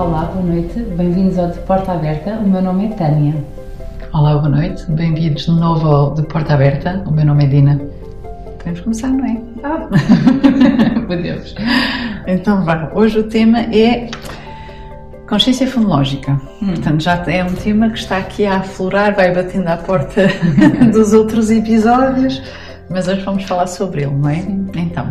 Olá, boa noite, bem-vindos ao De Porta Aberta. O meu nome é Tânia. Olá, boa noite, bem-vindos de novo ao De Porta Aberta. O meu nome é Dina. Podemos começar, não é? Ah, podemos. Então vá, hoje o tema é consciência fonológica. Hum. Portanto, já é um tema que está aqui a aflorar, vai batendo à porta dos outros episódios, mas hoje vamos falar sobre ele, não é? Sim. Então.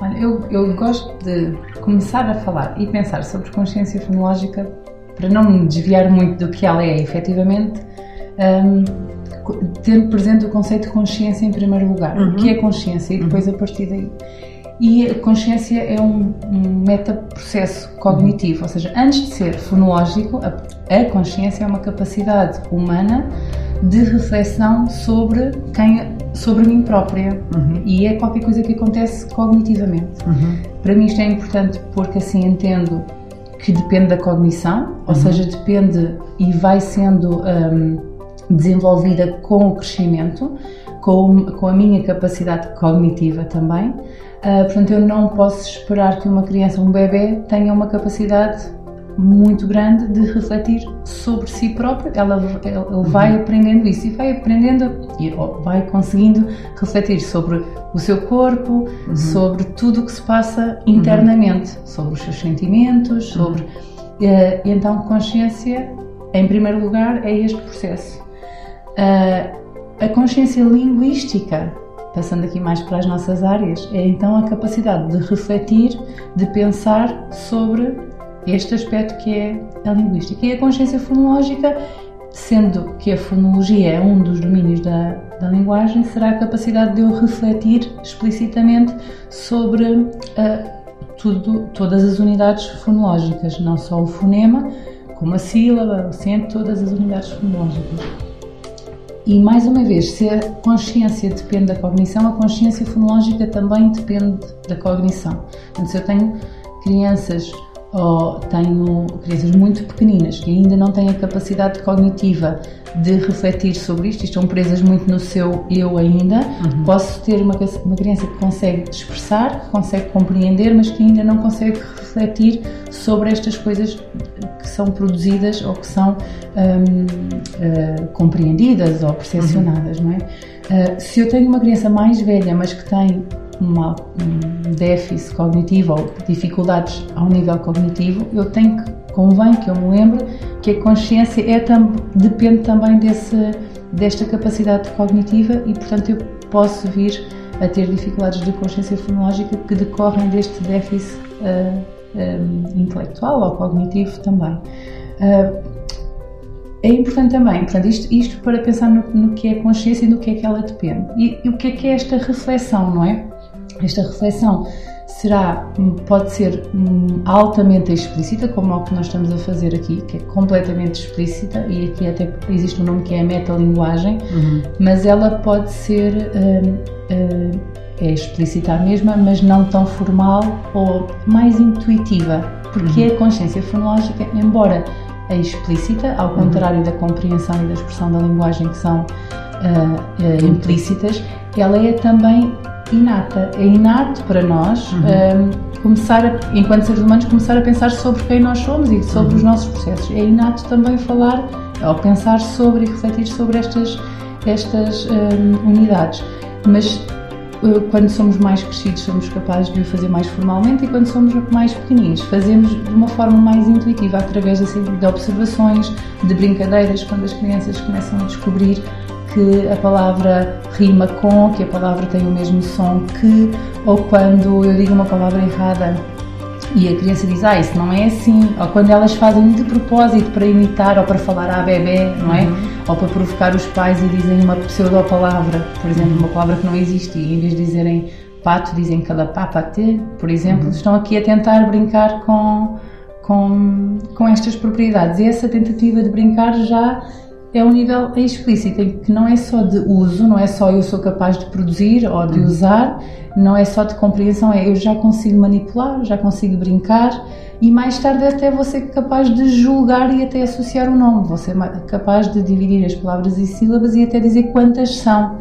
Olha, eu, eu gosto de começar a falar e pensar sobre consciência fonológica para não me desviar muito do que ela é efetivamente, um, tendo presente o conceito de consciência em primeiro lugar. Uhum. O que é consciência? E depois uhum. a partir daí. E a consciência é um, um metaprocesso cognitivo, ou seja, antes de ser fonológico, a, a consciência é uma capacidade humana de reflexão sobre quem sobre mim própria uhum. e é qualquer coisa que acontece cognitivamente. Uhum. Para mim isto é importante porque assim entendo que depende da cognição, ou uhum. seja, depende e vai sendo um, desenvolvida com o crescimento, com, com a minha capacidade cognitiva também. Uh, portanto, eu não posso esperar que uma criança, um bebê, tenha uma capacidade muito grande de refletir sobre si próprio. Ela, ele uhum. vai aprendendo isso e vai aprendendo e vai conseguindo refletir sobre o seu corpo, uhum. sobre tudo o que se passa internamente, uhum. sobre os seus sentimentos, uhum. sobre. Uh, então, consciência, em primeiro lugar, é este processo. Uh, a consciência linguística passando aqui mais para as nossas áreas, é então a capacidade de refletir, de pensar sobre este aspecto que é a linguística. E a consciência fonológica, sendo que a fonologia é um dos domínios da, da linguagem, será a capacidade de eu refletir explicitamente sobre uh, tudo, todas as unidades fonológicas, não só o fonema, como a sílaba, o acento, todas as unidades fonológicas. E mais uma vez, se a consciência depende da cognição, a consciência fonológica também depende da cognição. Portanto, se eu tenho crianças ou tenho crianças muito pequeninas que ainda não têm a capacidade cognitiva de refletir sobre isto, estão presas muito no seu eu ainda, uhum. posso ter uma, uma criança que consegue expressar, que consegue compreender, mas que ainda não consegue refletir sobre estas coisas que são produzidas ou que são um, uh, compreendidas ou percepcionadas, uhum. não é? Uh, se eu tenho uma criança mais velha, mas que tem uma, um déficit cognitivo ou dificuldades ao nível cognitivo, eu tenho que, convém que eu me lembre que a consciência é depende também desse, desta capacidade cognitiva e, portanto, eu posso vir a ter dificuldades de consciência fonológica que decorrem deste déficit uh, um, intelectual ou cognitivo também. Uh, é importante também, portanto, isto, isto para pensar no, no, que é consciência e no que é que ela depende. E, e o que é que é esta reflexão, não é? Esta reflexão será, pode ser hum, altamente explícita, como é o que nós estamos a fazer aqui, que é completamente explícita, e aqui até existe um nome que é a metalinguagem, uhum. mas ela pode ser hum, hum, é explícita a mesma, mas não tão formal ou mais intuitiva, porque uhum. a consciência fonológica, embora é explícita, ao uhum. contrário uhum. da compreensão e da expressão da linguagem que são uh, uh, implícitas, ela é também inata. É inato para nós uhum. um, começar, a, enquanto seres humanos, começar a pensar sobre quem nós somos e sobre uhum. os nossos processos. É inato também falar ou pensar sobre e refletir sobre estas, estas um, unidades. Mas quando somos mais crescidos somos capazes de o fazer mais formalmente e quando somos mais pequeninos fazemos de uma forma mais intuitiva através assim, de observações, de brincadeiras, quando as crianças começam a descobrir que a palavra rima com, que a palavra tem o mesmo som que, ou quando eu digo uma palavra errada e a criança diz, ah, isso não é assim, ou quando elas fazem de propósito para imitar ou para falar à bebê, não é? Uhum. Ou para provocar os pais e dizem uma pseudo-palavra, por exemplo, uma palavra que não existe, e em vez de dizerem pato, dizem calapapate, por exemplo, uhum. estão aqui a tentar brincar com, com, com estas propriedades. E essa tentativa de brincar já é um nível explícito, em que não é só de uso, não é só eu sou capaz de produzir ou de uhum. usar, não é só de compreensão, é eu já consigo manipular, já consigo brincar e mais tarde até vou ser capaz de julgar e até associar o um nome, vou ser capaz de dividir as palavras e sílabas e até dizer quantas são.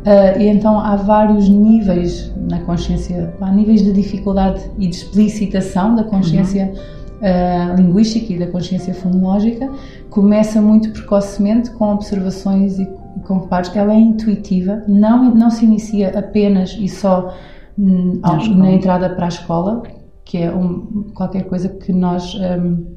Uh, e então há vários níveis na consciência, há níveis de dificuldade e de explicitação da consciência. Uhum uh, linguística e da consciência fonológica começa muito precocemente com observações e com reparos. Ela é intuitiva, não, não se inicia apenas e só hum, na entrada para a escola, que é um, qualquer coisa que nós um,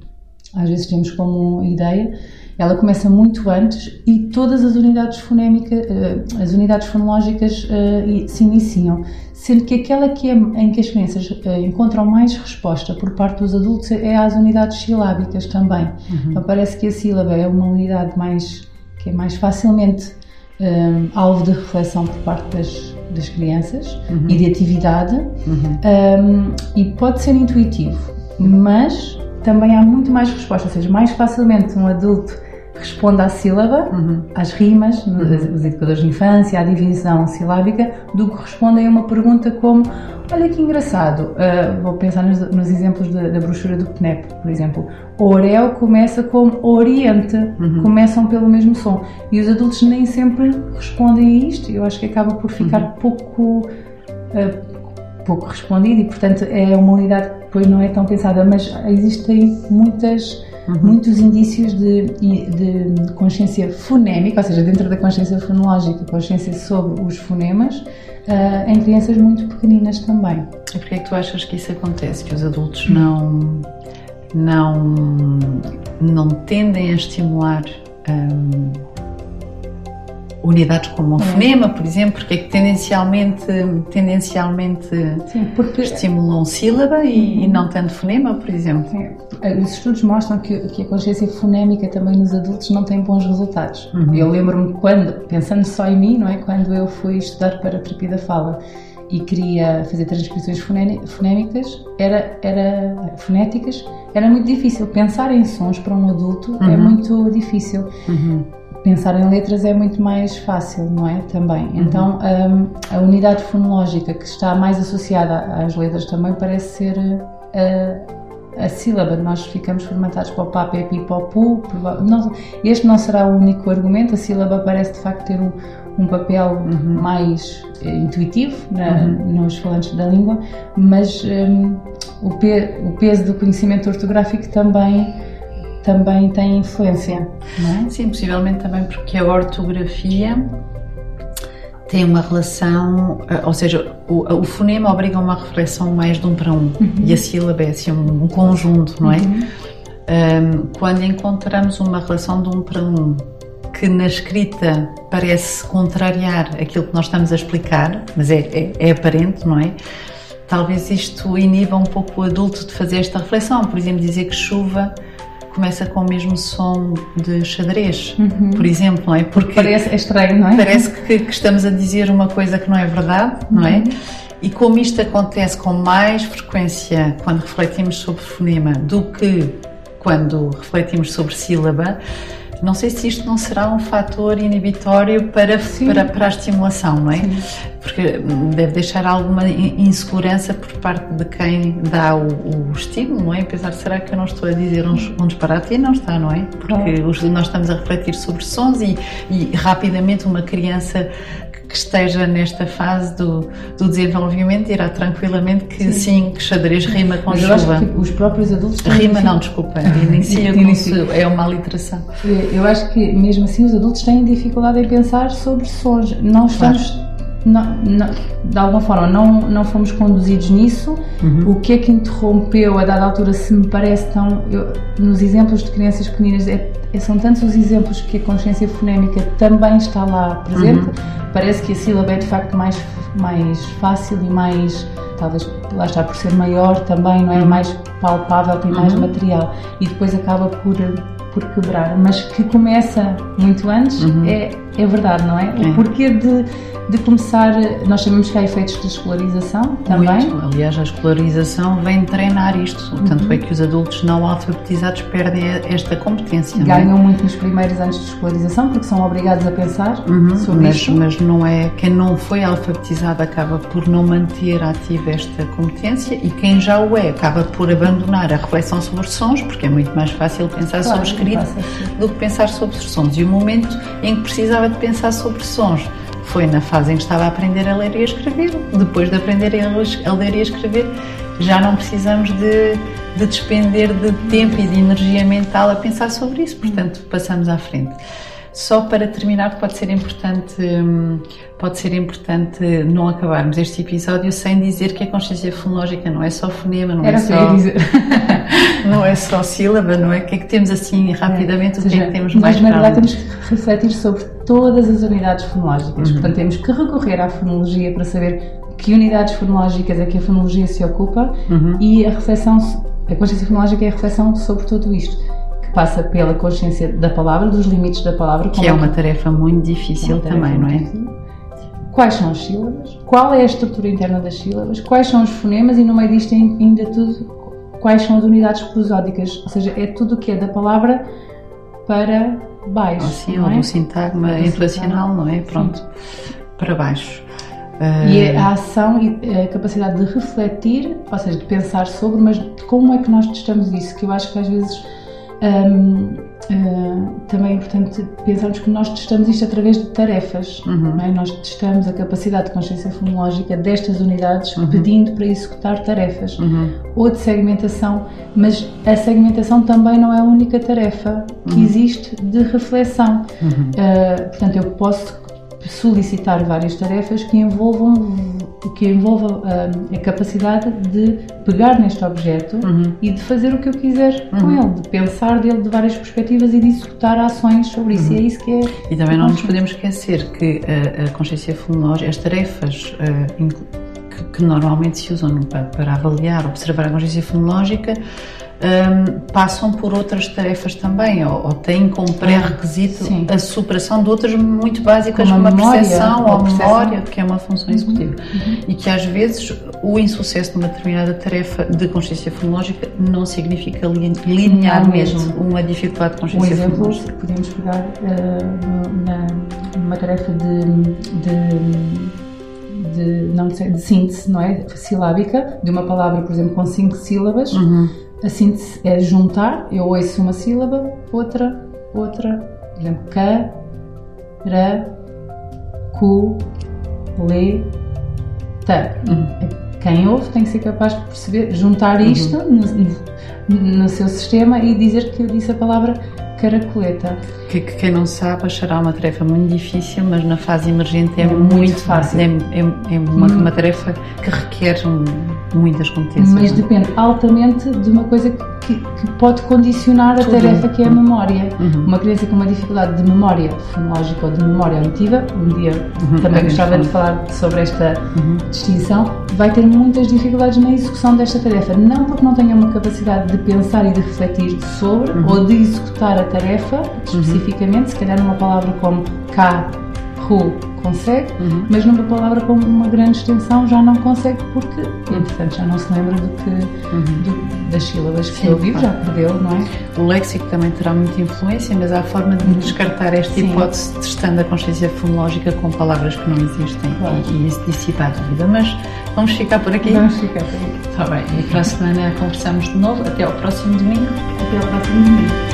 às vezes temos como ideia. Ela começa muito antes e todas as unidades fonémicas, uh, as unidades fonológicas uh, se iniciam sendo que aquela que é, em que as crianças uh, encontram mais resposta por parte dos adultos é as unidades silábicas também. Uhum. Então parece que a sílaba é uma unidade mais que é mais facilmente um, eh, alvo de reflexão por parte das, das crianças uhum. e de atividade uhum. um, eh, e pode ser intuitivo, mas também há muito mais resposta, ou seja, mais facilmente um adulto responde à sílaba, uhum. às rimas, uhum. os educadores de infância, à divisão silábica, do que respondem a uma pergunta como olha que engraçado, uh, vou pensar nos, nos exemplos da, da, brochura do PNEP, por exemplo. Orel começa como Oriente, uhum. começam pelo mesmo som. E os adultos nem sempre respondem a isto, eu acho que acaba por ficar uhum. pouco, uh, pouco respondido e, portanto, é uma unidade depois não é tão pensada, mas existem muitas uhum. muitos indícios de, de, consciência fonémica, ou seja, dentro da consciência fonológica, consciência sobre os fonemas, uh, em crianças muito pequeninas também. E porquê é que tu achas que isso acontece? Que os adultos não, não, não tendem a estimular um, unidades como o fonema, por exemplo, porque é que tendencialmente, tendencialmente Sim, porque... estimulam sílaba e, uhum. e, não tanto fonema, por exemplo? Sim. Os estudos mostram que, que, a consciência fonémica também nos adultos não tem bons resultados. Uhum. Eu lembro-me quando, pensando só em mim, não é? Quando eu fui estudar para a terapia da fala e queria fazer transcrições fonémicas, era, era fonéticas, era muito difícil. Pensar em sons para um adulto é uhum. é muito difícil. Pensar em letras é muito mais fácil, não é? Também. Uhum. Então, um, a unidade fonológica que está mais associada às letras também parece ser a, uh, a sílaba. Nós ficamos formatados para o pá, pé, pi, pó, pu. Este não será o único argumento. A sílaba parece de facto ter um, um papel uhum. mais eh, intuitivo na, uhum. nos falantes da língua, mas um, o, pe, o peso do conhecimento ortográfico também também tem influência, não é? Sim, possivelmente também porque a ortografia tem uma relação, eh, ou seja, o, o fonema obriga a uma reflexão mais de um para um uhum. e a sílaba é assim um, um conjunto, não é? Uhum. Um, quando encontramos uma relação de um para um que na escrita parece contrariar aquilo que nós estamos a explicar, mas é, é, é aparente, não é? Talvez isto iniba um pouco o adulto de fazer esta reflexão, por exemplo, dizer que chuva começa com o mesmo som de xadrez, uhum. por exemplo, não é? Porque parece é estranho, não é? Parece que, que, estamos a dizer uma coisa que não é verdade, não é? Uhum. E como isto acontece com mais frequência quando refletimos sobre fonema do que quando refletimos sobre sílaba, não sei se isto não será um fator inibitório para, para, para, a estimulação, não é? Sim. Porque deve deixar alguma insegurança por parte de quem dá o, o estímulo, não é? Pensar, será que eu não estou a dizer um, um disparate? E não está, não é? Porque nós estamos a refletir sobre sons e, e rapidamente uma criança que esteja nesta fase do, do desenvolvimento irá tranquilamente que sim, sim que xadrez rima com Mas chuva. Que os próprios adultos Rima não, desculpa, inicia com é uma literação. Eu acho que mesmo assim os adultos têm dificuldade em pensar sobre sons. Não estamos claro não, não, de alguma forma não, não fomos conduzidos nisso. Uhum. O que é que interrompeu a dada altura, se me parece tão. Eu, nos exemplos de crianças pequeninas, é, é, são tantos os exemplos que a consciência fonémica também está lá presente. Uhum. Parece que a sílaba é de facto mais, mais fácil e mais. Talvez lá está por ser maior também, não é? Uhum. Mais palpável, tem mais uhum. material. E depois acaba por, por quebrar. Mas que começa muito antes, uhum. é, é verdade, não é? O é. porquê de de começar, nós sabemos que há efeitos de escolarização também. Muito. Aliás, a escolarização vem treinar isto, uhum. tanto é que os adultos não alfabetizados perdem esta competência. É? Ganham é? muito nos primeiros anos de escolarização porque são obrigados a pensar uhum. sobre mas, isso. Mas não é, quem não foi alfabetizado acaba por não manter ativa esta competência e quem já o é acaba por abandonar a reflexão sobre sons, porque é muito mais fácil pensar claro, sobre do que pensar sobre sons. E o momento em que precisava de pensar sobre sons foi na fase em que estava a aprender a ler e a escrever. Depois de aprender a ler e a escrever, já não precisamos de de despender de tempo e de energia mental a pensar sobre isso. Portanto, passamos à frente. Só para terminar, pode ser importante, hum, pode ser importante não acabarmos este episódio sem dizer que a consciência fonológica não é só fonema, não Era é só não é só sílaba, não é? O que é que temos assim rapidamente? É, o que é que temos mais para lá temos que refletir sobre todas as unidades fonológicas. Uhum. Portanto, temos que recorrer à fonologia para saber que unidades fonológicas é que a fonologia se ocupa uhum. e a reflexão, a consciência fonológica é a reflexão sobre tudo isto passa pela consciência da palavra, dos limites da palavra. Que é uma tarefa muito difícil também, não é? Difícil. Quais são as sílabas? Qual é a estrutura interna das sílabas? Quais são os fonemas? E no meio disto ainda tudo, quais são as unidades prosódicas? Ou seja, é tudo o que é da palavra para baixo. Sim, ou é? do sintagma inflacional, não é? Pronto, Sim. para baixo. E é a ação e a capacidade de refletir, ou seja, de pensar sobre, mas como é que nós testamos isso? Que eu acho que às vezes um, uh, também é importante pensarmos que nós testamos isto através de tarefas. Uhum. É? Nós testamos a capacidade de consciência fonológica destas unidades uhum. pedindo para executar tarefas uhum. ou de segmentação, mas a segmentação também não é a única tarefa que uhum. existe de reflexão. Uh, portanto, eu posso solicitar várias tarefas que envolvam que envolvam uh, a capacidade de pegar neste objeto uhum. e de fazer o que eu quiser uhum. com ele, de pensar dele de várias perspectivas e de executar ações sobre isso. Uhum. E é isso que é. E também não nos podemos esquecer que a, a consciência fonológica, as tarefas uh, que, que, normalmente se usam para, para avaliar, observar a consciência fonológica um, passam por outras tarefas também, ou, ou têm como pré-requisito a superação de outras muito básicas, como, como a percepção ou a memória, que é uma função uhum. executiva. Uhum. E que às vezes o insucesso numa determinada tarefa de consciência fonológica não significa linearmente uma dificuldade de consciência um exemplo, fonológica. Podemos pegar uh, na, numa tarefa de, de de, não sei, de síntese, não é? Silábica, de uma palavra, por exemplo, com cinco sílabas. Uhum a síntese é juntar, eu ouço uma sílaba, outra, outra, por exemplo, ca, ra, cu, le, ta. Uhum. Quem ouve tem que ser capaz de perceber, juntar isto uhum. no, no, seu sistema e dizer que eu disse a palavra caracoleta. Que, que, quem não sabe achará uma tarefa muito difícil, mas na fase emergente é, é muito, muito, fácil. É, é, é uma, hum. uma, tarefa que requer muitas competências. Mas depende altamente de uma coisa que, que pode condicionar Tudo. a tarefa que é a uhum. memória. Uhum. Uma criança com uma dificuldade de memória fonológica ou de memória auditiva, um dia uhum. também é gostava de falar sobre esta uhum. distinção, vai ter muitas dificuldades na execução desta tarefa. Não porque não tenha uma capacidade de pensar e de refletir sobre uhum. ou de executar a tarefa uhum. especificamente, se calhar numa palavra como cá, ru, consegue, uhum. mas numa palavra com uma grande extensão já não consegue porque, entretanto, já não se lembra do que, uhum. do, das sílabas que ouviu, já perdeu, não é? O léxico também terá muita influência, mas há a forma de descartar esta Sim. hipótese testando a consciência fonológica com palavras que não existem claro. e, isso dissipa a dúvida. Mas vamos ficar por aqui? Vamos ficar por aqui. Está bem. E para a semana conversamos de novo. Até ao próximo domingo. Até ao próximo domingo.